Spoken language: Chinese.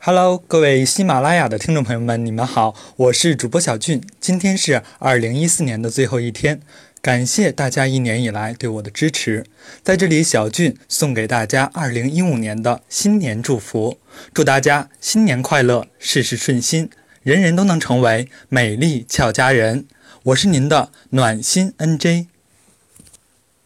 Hello，各位喜马拉雅的听众朋友们，你们好，我是主播小俊。今天是二零一四年的最后一天，感谢大家一年以来对我的支持。在这里，小俊送给大家二零一五年的新年祝福，祝大家新年快乐，事事顺心，人人都能成为美丽俏佳人。我是您的暖心 NJ。